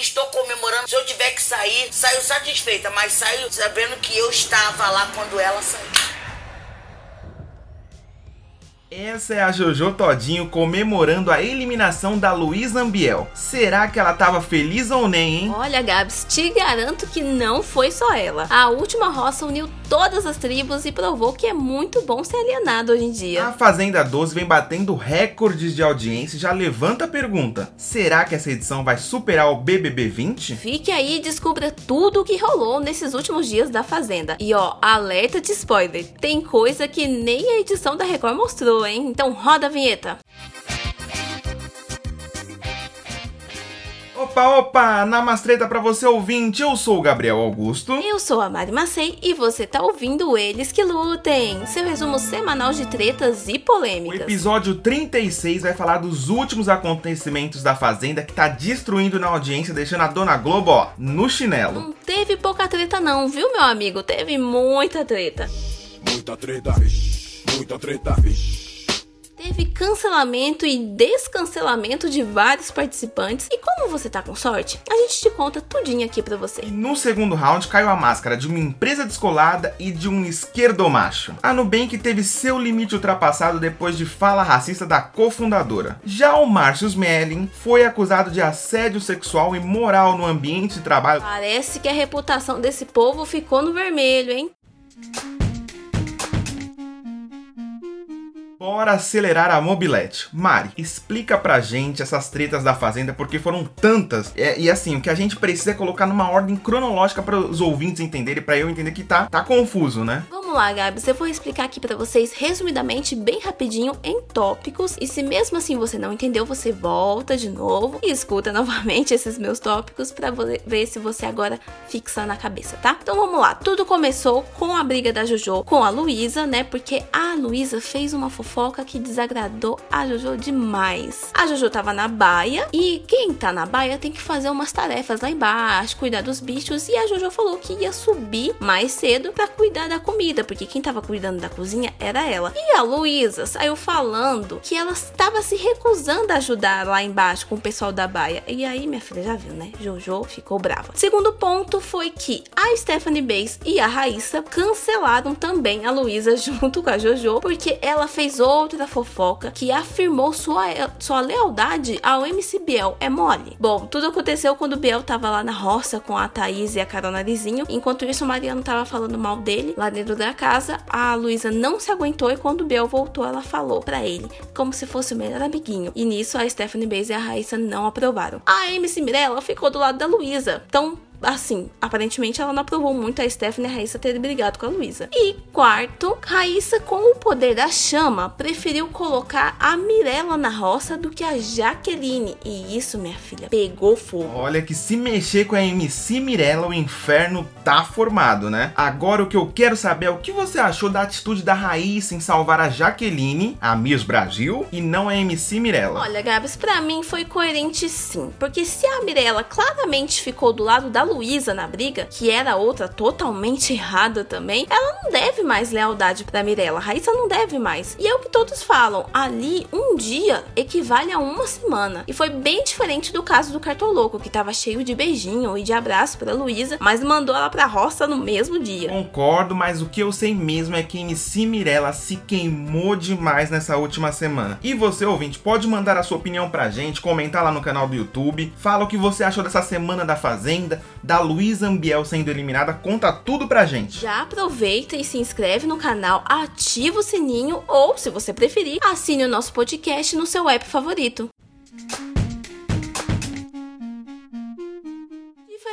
estou comemorando. Se eu tiver que sair, saio satisfeita, mas saio sabendo que eu estava lá quando ela saiu. Essa é a Jojo Todinho comemorando a eliminação da Luísa Ambiel. Será que ela tava feliz ou nem, hein? Olha, Gabs, te garanto que não foi só ela. A última roça uniu todas as tribos e provou que é muito bom ser alienado hoje em dia. A Fazenda 12 vem batendo recordes de audiência e já levanta a pergunta: será que essa edição vai superar o BBB 20? Fique aí e descubra tudo o que rolou nesses últimos dias da Fazenda. E ó, alerta de spoiler: tem coisa que nem a edição da Record mostrou hein? Então roda a vinheta. Opa, opa! Namastreta pra você ouvinte, eu sou o Gabriel Augusto. Eu sou a Mari Macei e você tá ouvindo Eles Que Lutem, seu resumo semanal de tretas e polêmicas. O episódio 36 vai falar dos últimos acontecimentos da Fazenda que tá destruindo na audiência, deixando a Dona Globo, ó, no chinelo. Não teve pouca treta não, viu meu amigo? Teve muita treta. Muita treta, muita treta, Teve cancelamento e descancelamento de vários participantes. E como você tá com sorte, a gente te conta tudinho aqui pra você. E no segundo round caiu a máscara de uma empresa descolada e de um esquerdomacho. A Nubank teve seu limite ultrapassado depois de fala racista da cofundadora. Já o Márcio Smelling foi acusado de assédio sexual e moral no ambiente de trabalho. Parece que a reputação desse povo ficou no vermelho, hein? Bora acelerar a mobilete. Mari, explica pra gente essas tretas da Fazenda, porque foram tantas. É, e assim, o que a gente precisa é colocar numa ordem cronológica para os ouvintes entenderem, para eu entender que tá, tá confuso, né? Vamos lá, Gabs, eu vou explicar aqui para vocês resumidamente, bem rapidinho, em tópicos. E se mesmo assim você não entendeu, você volta de novo e escuta novamente esses meus tópicos para ver se você agora fixa na cabeça, tá? Então vamos lá. Tudo começou com a briga da Jojo com a Luísa, né? Porque a Luísa fez uma fofoca fofoca que desagradou a Jojo demais. A Jojo tava na baia e quem tá na baia tem que fazer umas tarefas lá embaixo, cuidar dos bichos e a Jojo falou que ia subir mais cedo para cuidar da comida, porque quem tava cuidando da cozinha era ela. E a Luísa saiu falando que ela estava se recusando a ajudar lá embaixo com o pessoal da baia. E aí, minha filha já viu, né? Jojo ficou brava. Segundo ponto foi que a Stephanie Bays e a Raíssa cancelaram também a Luísa junto com a Jojo, porque ela fez outra fofoca que afirmou sua, sua lealdade ao MC Biel. É mole? Bom, tudo aconteceu quando o Biel tava lá na roça com a Thaís e a Carol Narizinho. Enquanto isso, o Mariano tava falando mal dele lá dentro da casa. A Luísa não se aguentou e quando o Biel voltou, ela falou para ele, como se fosse o melhor amiguinho. E nisso, a Stephanie Bays e a Raíssa não aprovaram. A MC Mirella ficou do lado da Luísa. Então, assim, aparentemente ela não aprovou muito a Stephanie e a Raíssa terem brigado com a Luísa. E quarto, Raíssa, com o poder da chama, preferiu colocar a Mirella na roça do que a Jaqueline. E isso, minha filha, pegou fogo. Olha que se mexer com a MC Mirella, o inferno tá formado, né? Agora o que eu quero saber é o que você achou da atitude da Raíssa em salvar a Jaqueline, a Miss Brasil, e não a MC Mirella. Olha, Gabs, pra mim foi coerente sim. Porque se a Mirella claramente ficou do lado da Luísa na briga, que era outra totalmente errada também, ela não deve mais lealdade pra Mirella. Raíssa não deve mais. E é o que todos falam, ali um dia equivale a uma semana. E foi bem diferente do caso do Cartoloco, que tava cheio de beijinho e de abraço pra Luísa, mas mandou ela pra roça no mesmo dia. Concordo, mas o que eu sei mesmo é que MC Mirella se queimou demais nessa última semana. E você, ouvinte, pode mandar a sua opinião pra gente, comentar lá no canal do YouTube, fala o que você achou dessa semana da Fazenda, da Luísa Ambiel sendo eliminada, conta tudo pra gente. Já aproveita e se inscreve no canal, ativa o sininho ou, se você preferir, assine o nosso podcast no seu app favorito.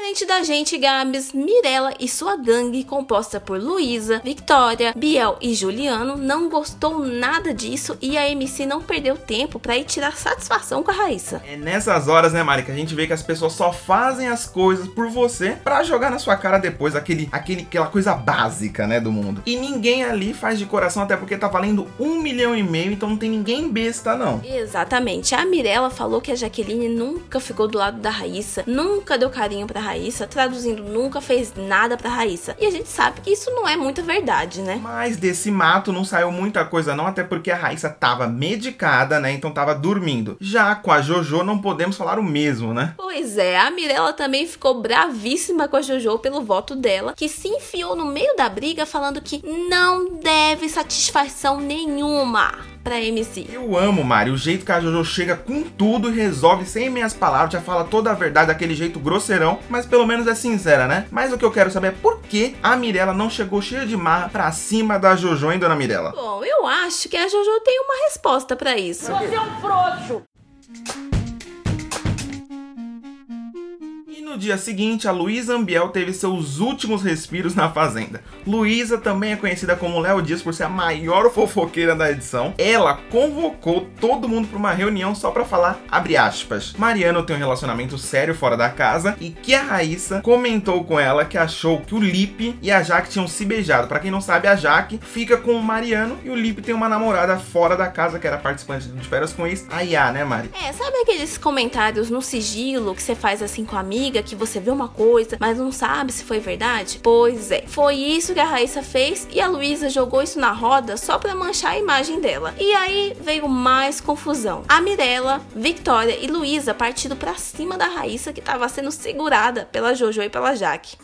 Diferente da gente, Gabs, Mirella e sua gangue, composta por Luísa, Victoria, Biel e Juliano, não gostou nada disso e a MC não perdeu tempo para ir tirar satisfação com a Raíssa. É nessas horas, né, Mari, que a gente vê que as pessoas só fazem as coisas por você para jogar na sua cara depois aquele, aquele, aquela coisa básica, né, do mundo. E ninguém ali faz de coração, até porque tá valendo um milhão e meio, então não tem ninguém besta, não. Exatamente. A Mirella falou que a Jaqueline nunca ficou do lado da Raíssa, nunca deu carinho pra Raíssa Raíssa, traduzindo nunca fez nada pra Raíssa. E a gente sabe que isso não é muita verdade, né? Mas desse mato não saiu muita coisa não, até porque a Raíssa tava medicada, né? Então tava dormindo. Já com a Jojo não podemos falar o mesmo, né? Pois é, a Mirella também ficou bravíssima com a Jojo pelo voto dela, que se enfiou no meio da briga falando que não deve satisfação nenhuma pra MC. Eu amo, Mari, o jeito que a Jojo chega com tudo e resolve sem meias palavras, já fala toda a verdade daquele jeito grosseirão, mas pelo menos é sincera, né? Mas o que eu quero saber é por que a Mirella não chegou cheia de marra pra cima da Jojo, hein, dona Mirella? Bom, eu acho que a Jojo tem uma resposta pra isso. Você é um frouxo. No dia seguinte, a Luísa Ambiel teve seus últimos respiros na Fazenda. Luísa também é conhecida como Léo Dias por ser a maior fofoqueira da edição. Ela convocou todo mundo para uma reunião só para falar, abre aspas, Mariano tem um relacionamento sério fora da casa e que a Raíssa comentou com ela que achou que o Lipe e a Jaque tinham se beijado. Para quem não sabe, a Jaque fica com o Mariano e o Lipe tem uma namorada fora da casa que era participante de férias com ex, a Iá, né, Mari? É, sabe aqueles comentários no sigilo que você faz assim com a amiga, que você vê uma coisa, mas não sabe se foi verdade? Pois é, foi isso que a Raíssa fez e a Luísa jogou isso na roda só pra manchar a imagem dela. E aí veio mais confusão. A Mirella, Victoria e Luísa partindo pra cima da Raíssa que tava sendo segurada pela Jojo e pela Jaque.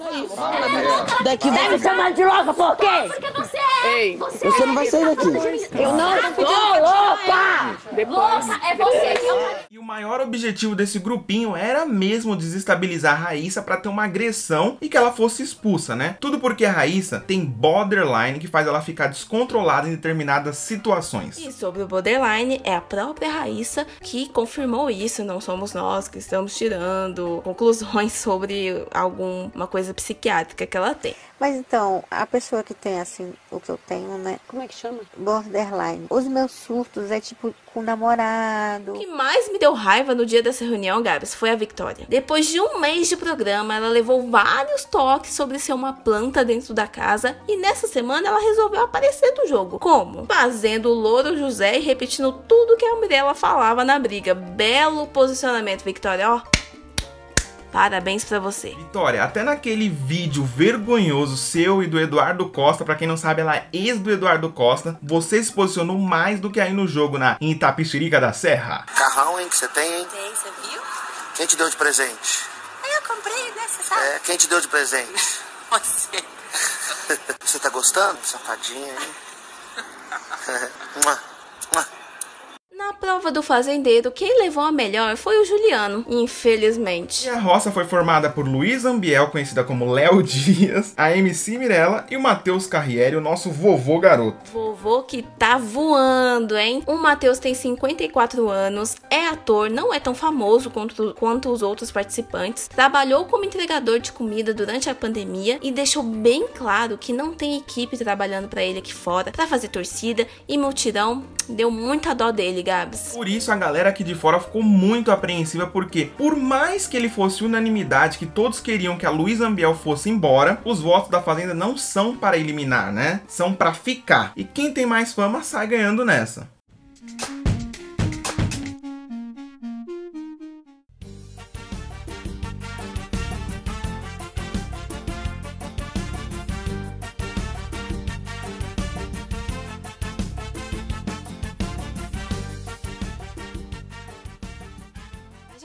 Daqui Deve ser chamar de louca, por quê? Porque você é. Ei, você não vai sair daqui. Eu não estou louca! Louca é você é E o maior objetivo desse grupinho era mesmo desestabilizar a Raíssa para ter uma agressão e que ela fosse expulsa, né? Tudo porque a Raíssa tem borderline que faz ela ficar descontrolada em determinadas situações. E sobre o borderline, é a própria Raíssa que confirmou isso, não somos nós que estamos tirando conclusões sobre alguma coisa psiquiátrica que ela tem. Mas então, a pessoa que tem assim, o que eu tenho, né? Como é que chama? Borderline. Os meus surtos é tipo com namorado. O que mais me deu raiva no dia dessa reunião, Gabs, foi a Victoria. Depois de um mês de programa, ela levou vários toques sobre ser uma planta dentro da casa e nessa semana ela resolveu aparecer do jogo. Como? Fazendo o Louro José e repetindo tudo que a Mirella falava na briga. Belo posicionamento, Victoria, ó. Parabéns pra você. Vitória, até naquele vídeo vergonhoso seu e do Eduardo Costa, pra quem não sabe, ela é ex do Eduardo Costa, você se posicionou mais do que aí no jogo na em Itapixirica da Serra. Carrão, hein, que você tem, hein? Tem, você viu? Quem te deu de presente? Eu comprei, né? Você sabe? É, quem te deu de presente? Você. Você tá gostando? Safadinha, hein? Na prova do fazendeiro, quem levou a melhor foi o Juliano, E infelizmente. a roça foi formada por Luiz Ambiel, conhecida como Léo Dias, a MC Mirella e o Matheus Carriere, o nosso vovô garoto. Vovô que tá voando, hein? O Matheus tem 54 anos, é ator, não é tão famoso quanto, quanto os outros participantes, trabalhou como entregador de comida durante a pandemia e deixou bem claro que não tem equipe trabalhando pra ele aqui fora pra fazer torcida e multidão. Deu muita dó dele, Gabs. Por isso a galera aqui de fora ficou muito apreensiva porque, por mais que ele fosse unanimidade, que todos queriam que a Luiz Ambiel fosse embora, os votos da Fazenda não são para eliminar, né? São para ficar. E quem tem mais fama sai ganhando nessa.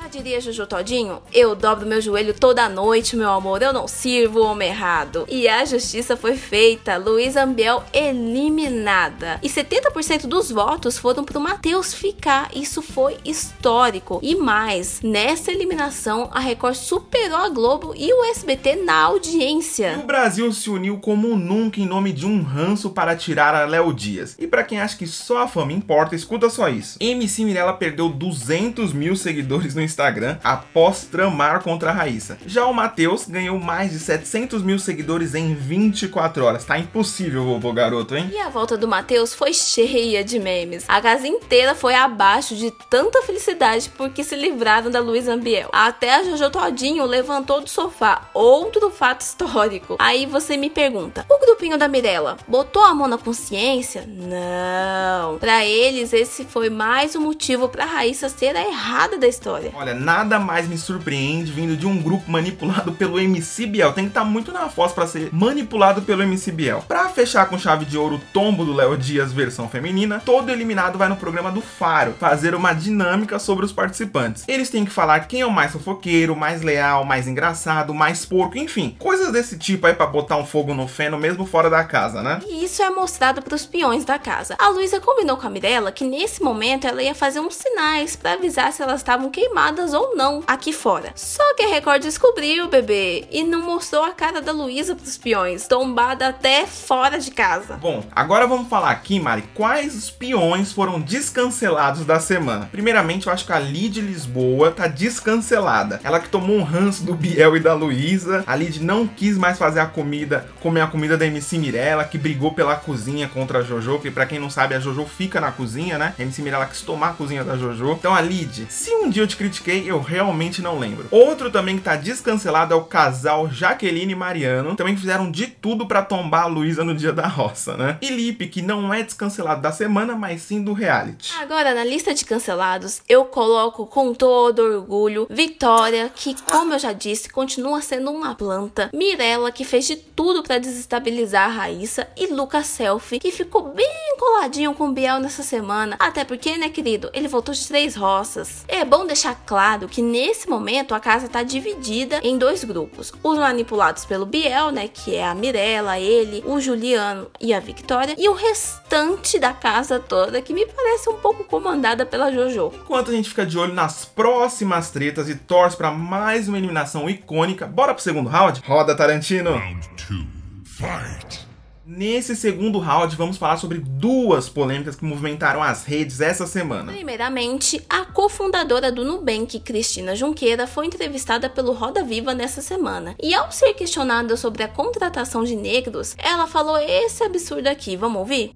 Diria Juju Todinho, eu dobro meu joelho toda noite, meu amor, eu não sirvo o homem errado. E a justiça foi feita, Luiz Ambiel eliminada. E 70% dos votos foram pro Matheus ficar, isso foi histórico. E mais, nessa eliminação, a Record superou a Globo e o SBT na audiência. E o Brasil se uniu como nunca em nome de um ranço para tirar a Léo Dias. E para quem acha que só a fama importa, escuta só isso. MC Mirella perdeu 200 mil seguidores no Instagram após tramar contra a Raíssa. Já o Matheus ganhou mais de 700 mil seguidores em 24 horas. Tá impossível, vovô garoto, hein? E a volta do Matheus foi cheia de memes. A casa inteira foi abaixo de tanta felicidade porque se livraram da Luiz Ambiel. Até a Jojo Todinho levantou do sofá. Outro fato histórico. Aí você me pergunta: o grupinho da Mirella botou a mão na consciência? Não. Pra eles, esse foi mais um motivo pra Raíssa ser a errada da história. Olha, Olha, nada mais me surpreende vindo de um grupo manipulado pelo MC Biel. Tem que estar tá muito na foz para ser manipulado pelo MC Biel. Pra fechar com chave de ouro o tombo do Léo Dias versão feminina, todo eliminado vai no programa do Faro fazer uma dinâmica sobre os participantes. Eles têm que falar quem é o mais fofoqueiro, mais leal, mais engraçado, mais porco, enfim, coisas desse tipo aí para botar um fogo no feno mesmo fora da casa, né? E isso é mostrado pros peões da casa. A Luísa combinou com a Mirella que nesse momento ela ia fazer uns sinais para avisar se elas estavam queimadas ou não aqui fora. Só que a Record descobriu, bebê, e não mostrou a cara da Luísa pros peões, tombada até fora de casa. Bom, agora vamos falar aqui, Mari, quais os peões foram descancelados da semana. Primeiramente, eu acho que a Lid Lisboa tá descancelada. Ela que tomou um ranço do Biel e da Luísa. A Lid não quis mais fazer a comida, comer a comida da MC Mirella, que brigou pela cozinha contra a Jojo, que para quem não sabe, a Jojo fica na cozinha, né? A MC Mirella quis tomar a cozinha da Jojo. Então a Lid, se um dia eu te critiquei, eu realmente não lembro. Outro também que tá descancelado é o casal Jaqueline e Mariano. Também fizeram de tudo para tombar a Luísa no dia da roça, né? E Lipe, que não é descancelado da semana, mas sim do reality. Agora, na lista de cancelados, eu coloco com todo orgulho Vitória, que, como eu já disse, continua sendo uma planta. Mirella, que fez de tudo para desestabilizar a Raíssa. E Lucas Selfie, que ficou bem coladinho com o Biel nessa semana. Até porque, né, querido, ele voltou de três roças. É bom deixar claro que nesse momento a casa tá dividida em dois grupos. Os manipulados pelo Biel, né, que é a Mirella, ele, o Juliano e a Victoria. E o restante da casa toda, que me parece um pouco comandada pela Jojo. Enquanto a gente fica de olho nas próximas tretas e torce para mais uma eliminação icônica, bora pro segundo round? Roda Tarantino! Round two, fight! Nesse segundo round, vamos falar sobre duas polêmicas que movimentaram as redes essa semana. Primeiramente, a cofundadora do Nubank, Cristina Junqueira, foi entrevistada pelo Roda Viva nessa semana. E ao ser questionada sobre a contratação de negros, ela falou esse absurdo aqui. Vamos ouvir?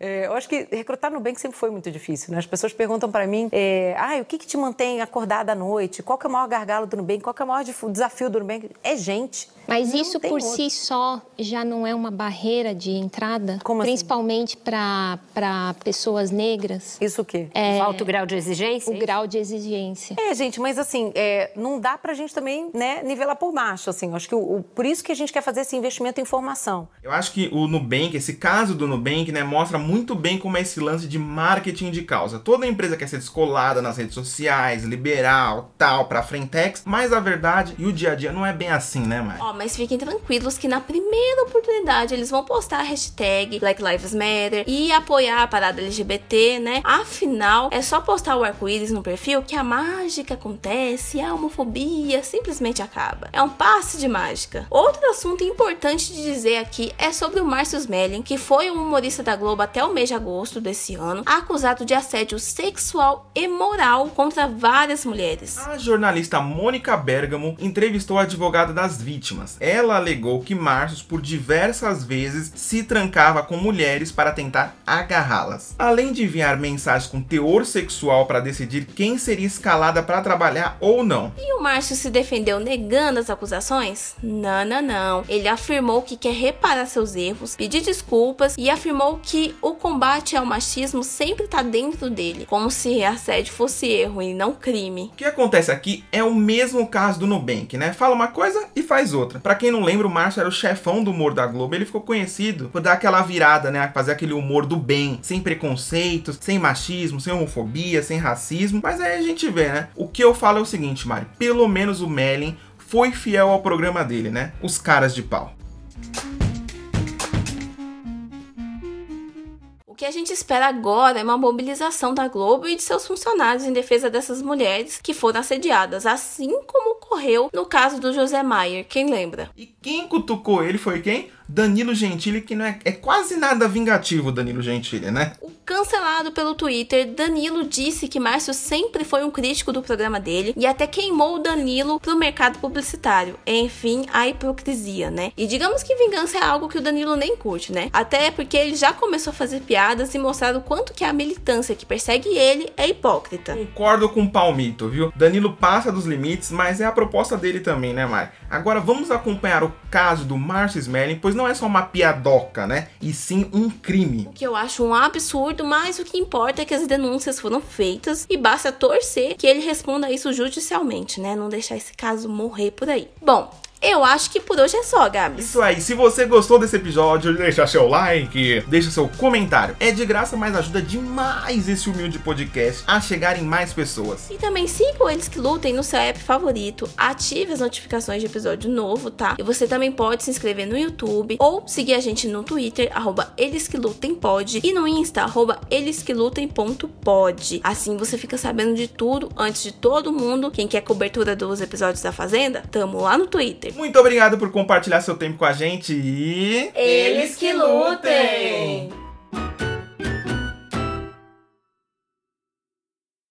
É, eu acho que recrutar no Nubank sempre foi muito difícil, né? As pessoas perguntam para mim, é, ah, o que, que te mantém acordada à noite? Qual que é o maior gargalo do Nubank? Qual que é o maior desafio do Nubank? É gente. Mas isso por outro. si só já não é uma barreira de entrada? Como assim? principalmente assim? para pessoas negras? Isso o quê? É, o alto grau de exigência? O grau de exigência. É, gente, mas assim, é, não dá pra gente também né, nivelar por baixo, assim. Acho que o, o, por isso que a gente quer fazer esse investimento em formação. Eu acho que o Nubank, esse caso do Nubank, né, mostra muito bem como é esse lance de marketing de causa. Toda empresa quer ser descolada nas redes sociais, liberal, tal, pra frentex, mas a verdade e o dia a dia não é bem assim, né, Mai? Ó, oh, mas fiquem tranquilos que na primeira oportunidade eles vão postar a hashtag Black Lives Matter e apoiar a parada LGBT, né? Afinal, é só postar o arco-íris no perfil que a mágica acontece, a homofobia simplesmente acaba. É um passe de mágica. Outro assunto importante de dizer aqui é sobre o Márcio Smelling, que foi um humorista da Globo até o mês de agosto desse ano, acusado de assédio sexual e moral contra várias mulheres. A jornalista Mônica Bergamo entrevistou a advogada das vítimas. Ela alegou que Márcio, por diversas vezes, se trancava com mulheres para tentar agarrá-las. Além de enviar mensagens com teor sexual para decidir quem seria escalada para trabalhar ou não. E o Márcio se defendeu negando as acusações? Não, não, não. Ele afirmou que quer reparar seus erros, pedir desculpas e afirmou que o combate ao machismo sempre está dentro dele, como se assédio fosse erro e não crime. O que acontece aqui é o mesmo caso do Nubank, né? Fala uma coisa e faz outra. Para quem não lembra, o Márcio era o chefão do humor da Globo. Ele ficou conhecido por dar aquela virada, né? Fazer aquele humor do bem, sem preconceitos, sem machismo, sem homofobia, sem racismo. Mas aí a gente vê, né? O que eu falo é o seguinte, Mari. Pelo menos o Melin foi fiel ao programa dele, né? Os caras de pau. Que a gente espera agora é uma mobilização da Globo e de seus funcionários em defesa dessas mulheres que foram assediadas, assim como ocorreu no caso do José Maier, quem lembra? E quem cutucou ele foi quem? Danilo Gentili, que não é, é quase nada vingativo, Danilo Gentili, né? O cancelado pelo Twitter, Danilo disse que Márcio sempre foi um crítico do programa dele e até queimou o Danilo pro mercado publicitário. Enfim, a hipocrisia, né? E digamos que vingança é algo que o Danilo nem curte, né? Até porque ele já começou a fazer piadas e mostrar o quanto que a militância que persegue ele é hipócrita. Concordo com o Palmito, viu? Danilo passa dos limites, mas é a proposta dele também, né, Mari? Agora vamos acompanhar o caso do Marcio Smelling, pois não é só uma piadoca, né? E sim um crime. O que eu acho um absurdo, mas o que importa é que as denúncias foram feitas e basta torcer que ele responda isso judicialmente, né? Não deixar esse caso morrer por aí. Bom, eu acho que por hoje é só, Gabs. Isso aí, se você gostou desse episódio, deixa seu like, deixa seu comentário. É de graça, mas ajuda demais esse humilde podcast a chegar em mais pessoas. E também sigam eles que lutem no seu app favorito, ative as notificações de episódio novo, tá? E você também pode se inscrever no YouTube ou seguir a gente no Twitter, arroba eles que lutem pode, e no Insta, arroba eles que lutem.pod. Assim você fica sabendo de tudo antes de todo mundo. Quem quer cobertura dos episódios da Fazenda, tamo lá no Twitter. Muito obrigado por compartilhar seu tempo com a gente e. Eles que lutem!